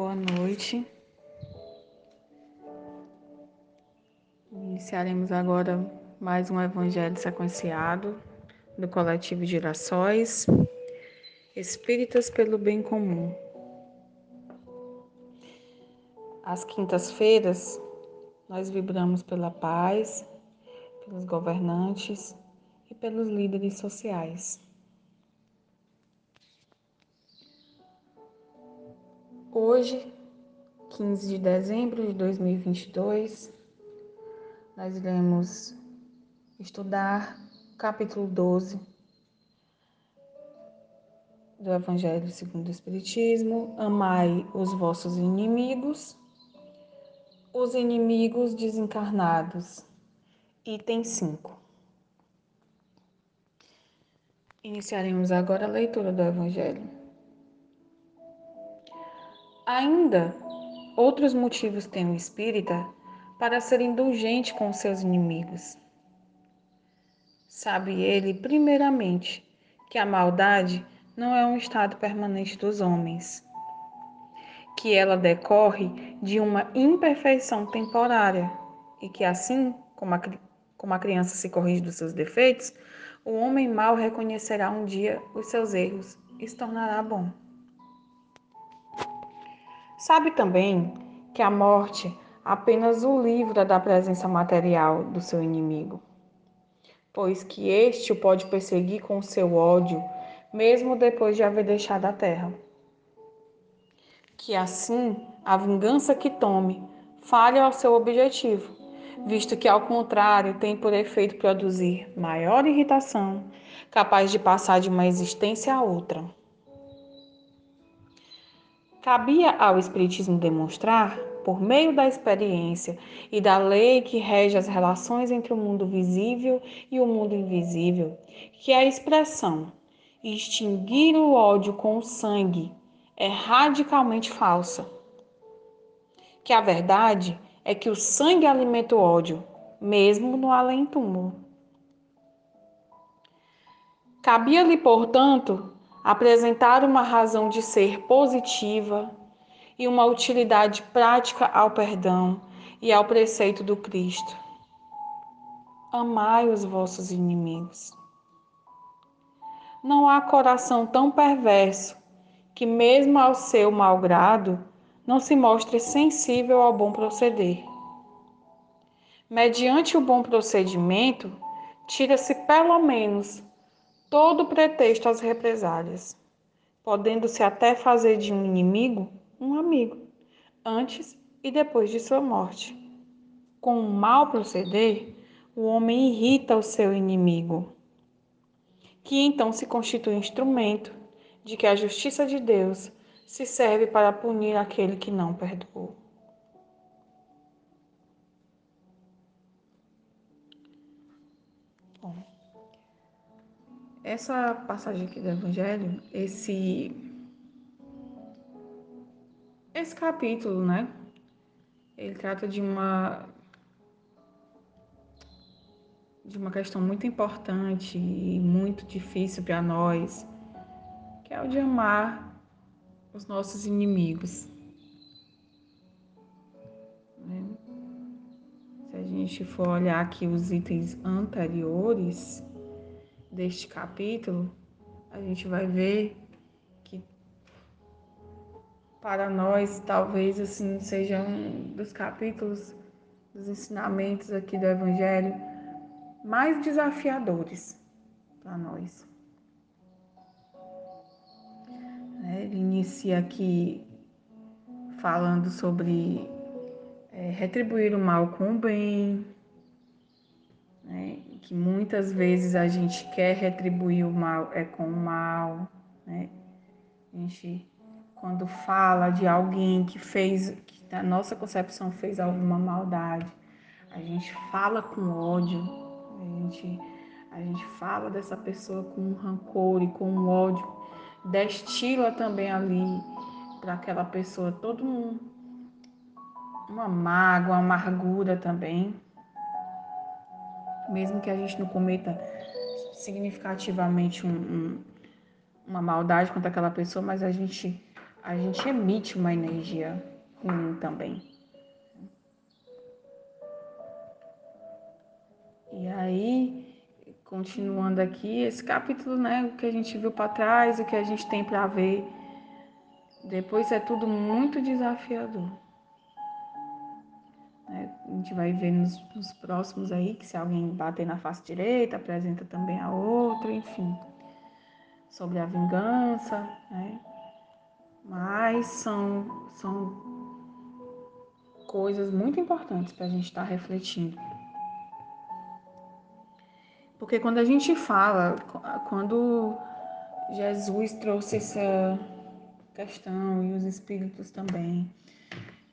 Boa noite. Iniciaremos agora mais um evangelho sequenciado do coletivo Girassóis, Espíritas pelo Bem Comum. Às quintas-feiras, nós vibramos pela paz, pelos governantes e pelos líderes sociais. Hoje, 15 de dezembro de 2022, nós iremos estudar o capítulo 12 do Evangelho segundo o Espiritismo: Amai os vossos inimigos, os inimigos desencarnados. Item 5. Iniciaremos agora a leitura do Evangelho. Ainda outros motivos tem o espírita para ser indulgente com seus inimigos. Sabe ele, primeiramente, que a maldade não é um estado permanente dos homens, que ela decorre de uma imperfeição temporária e que, assim como a, como a criança se corrige dos seus defeitos, o homem mau reconhecerá um dia os seus erros e se tornará bom. Sabe também que a morte apenas o livra da presença material do seu inimigo, pois que este o pode perseguir com seu ódio, mesmo depois de haver deixado a terra. Que assim a vingança que tome falhe ao seu objetivo, visto que, ao contrário, tem por efeito produzir maior irritação, capaz de passar de uma existência a outra. Cabia ao Espiritismo demonstrar, por meio da experiência e da lei que rege as relações entre o mundo visível e o mundo invisível, que a expressão extinguir o ódio com o sangue é radicalmente falsa. Que a verdade é que o sangue alimenta o ódio, mesmo no além-túmulo. Cabia-lhe, portanto, apresentar uma razão de ser positiva e uma utilidade prática ao perdão e ao preceito do Cristo. Amai os vossos inimigos. Não há coração tão perverso que, mesmo ao seu malgrado, não se mostre sensível ao bom proceder. Mediante o bom procedimento, tira-se pelo menos todo pretexto às represálias, podendo-se até fazer de um inimigo um amigo, antes e depois de sua morte. Com um mau proceder, o homem irrita o seu inimigo, que então se constitui instrumento de que a justiça de Deus se serve para punir aquele que não perdoou. Essa passagem aqui do Evangelho, esse esse capítulo, né? Ele trata de uma de uma questão muito importante e muito difícil para nós, que é o de amar os nossos inimigos. Né? Se a gente for olhar aqui os itens anteriores, deste capítulo, a gente vai ver que para nós talvez assim seja um dos capítulos dos ensinamentos aqui do evangelho mais desafiadores para nós. É, ele inicia aqui falando sobre é, retribuir o mal com o bem, né? Que muitas vezes a gente quer retribuir o mal é com o mal, né? A gente quando fala de alguém que fez, que na nossa concepção fez alguma maldade, a gente fala com ódio, a gente, a gente fala dessa pessoa com rancor e com ódio, destila também ali para aquela pessoa todo um, uma mágoa, uma amargura também mesmo que a gente não cometa significativamente um, um, uma maldade contra aquela pessoa, mas a gente a gente emite uma energia ruim também. E aí, continuando aqui, esse capítulo, né, o que a gente viu para trás, o que a gente tem para ver, depois é tudo muito desafiador. Né? A gente vai ver nos, nos próximos aí que se alguém bater na face direita, apresenta também a outra, enfim. Sobre a vingança, né? Mas são, são coisas muito importantes para a gente estar tá refletindo. Porque quando a gente fala, quando Jesus trouxe essa questão e os espíritos também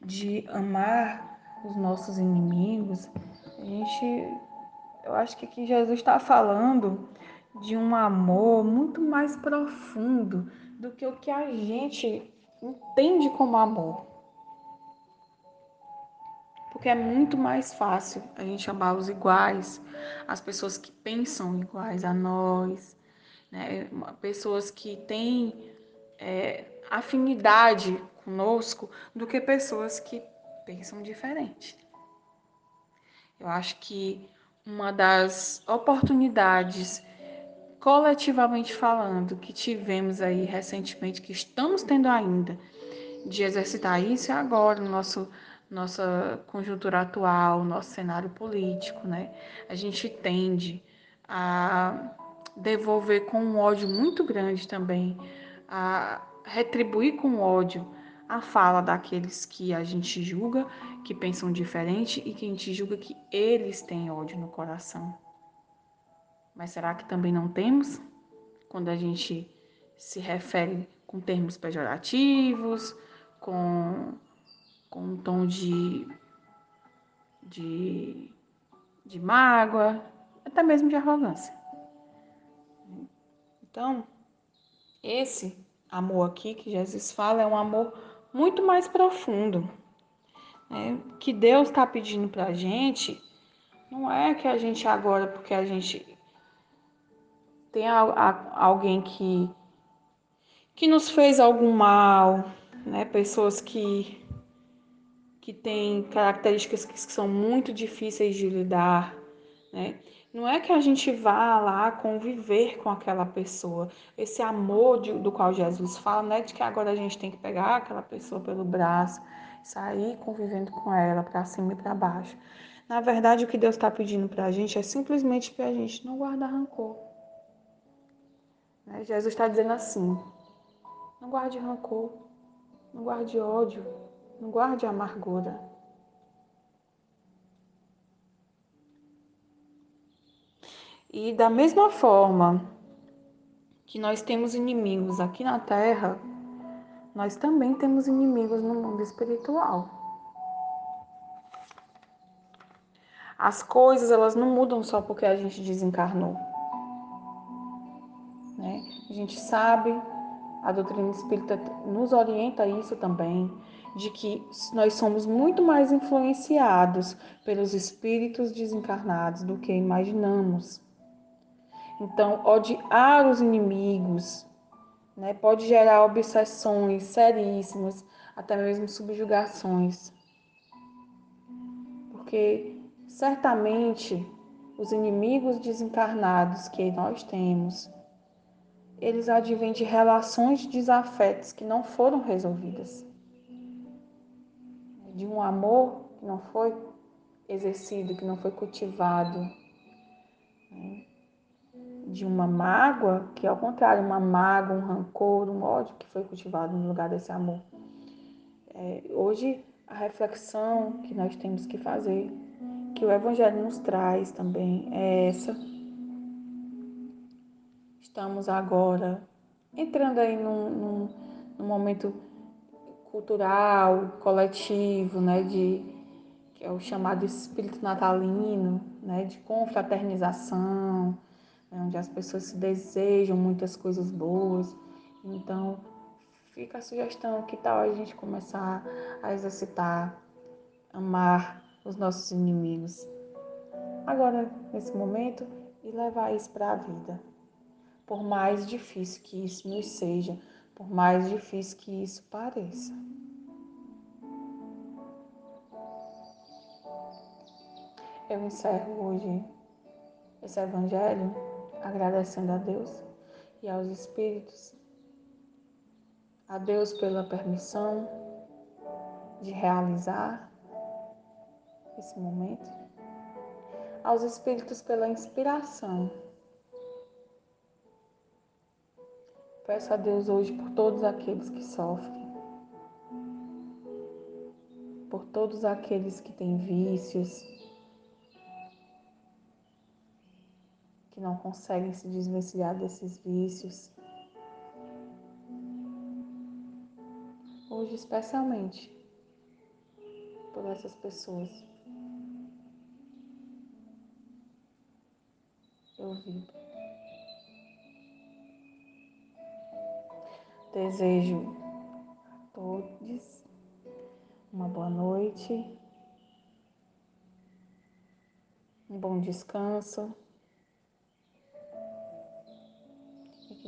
de amar os nossos inimigos, a gente, eu acho que aqui Jesus está falando de um amor muito mais profundo do que o que a gente entende como amor. Porque é muito mais fácil a gente amar os iguais, as pessoas que pensam iguais a nós, né? pessoas que têm é, afinidade conosco, do que pessoas que pensam diferente. Eu acho que uma das oportunidades, coletivamente falando, que tivemos aí recentemente, que estamos tendo ainda, de exercitar isso é agora, no nosso nossa conjuntura atual, nosso cenário político, né? A gente tende a devolver com um ódio muito grande também, a retribuir com ódio a fala daqueles que a gente julga, que pensam diferente e que a gente julga que eles têm ódio no coração. Mas será que também não temos? Quando a gente se refere com termos pejorativos, com com um tom de, de, de mágoa, até mesmo de arrogância. Então, esse amor aqui que Jesus fala é um amor muito mais profundo. Né? Que Deus está pedindo para a gente não é que a gente agora, porque a gente tem a, a, alguém que, que nos fez algum mal, né? pessoas que que tem características que são muito difíceis de lidar, né? Não é que a gente vá lá conviver com aquela pessoa. Esse amor de, do qual Jesus fala, não é de que agora a gente tem que pegar aquela pessoa pelo braço, sair convivendo com ela para cima e para baixo. Na verdade, o que Deus está pedindo para a gente é simplesmente para a gente não guardar rancor. Né? Jesus está dizendo assim: não guarde rancor, não guarde ódio, não guarde amargura. E da mesma forma que nós temos inimigos aqui na Terra, nós também temos inimigos no mundo espiritual. As coisas elas não mudam só porque a gente desencarnou. Né? A gente sabe, a doutrina espírita nos orienta a isso também, de que nós somos muito mais influenciados pelos espíritos desencarnados do que imaginamos. Então, odiar os inimigos né, pode gerar obsessões seríssimas, até mesmo subjugações. Porque certamente os inimigos desencarnados que nós temos, eles advêm de relações de desafetos que não foram resolvidas de um amor que não foi exercido, que não foi cultivado, né? De uma mágoa, que é ao contrário, uma mágoa, um rancor, um ódio que foi cultivado no lugar desse amor. É, hoje, a reflexão que nós temos que fazer, que o Evangelho nos traz também, é essa. Estamos agora entrando aí num, num, num momento cultural, coletivo, né, de que é o chamado espírito natalino, né, de confraternização, né, onde as pessoas se desejam muitas coisas boas. Então, fica a sugestão que tal a gente começar a exercitar, amar os nossos inimigos. Agora, nesse momento, e levar isso para a vida. Por mais difícil que isso nos seja, por mais difícil que isso pareça. Eu encerro hoje esse Evangelho agradecendo a Deus e aos Espíritos, a Deus pela permissão de realizar esse momento, aos Espíritos pela inspiração. Peço a Deus hoje por todos aqueles que sofrem, por todos aqueles que têm vícios, que não conseguem se desvencilhar desses vícios. Hoje, especialmente, por essas pessoas. Eu vivo. Desejo a todos uma boa noite, um bom descanso.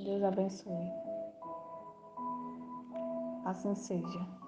Deus abençoe. Assim seja.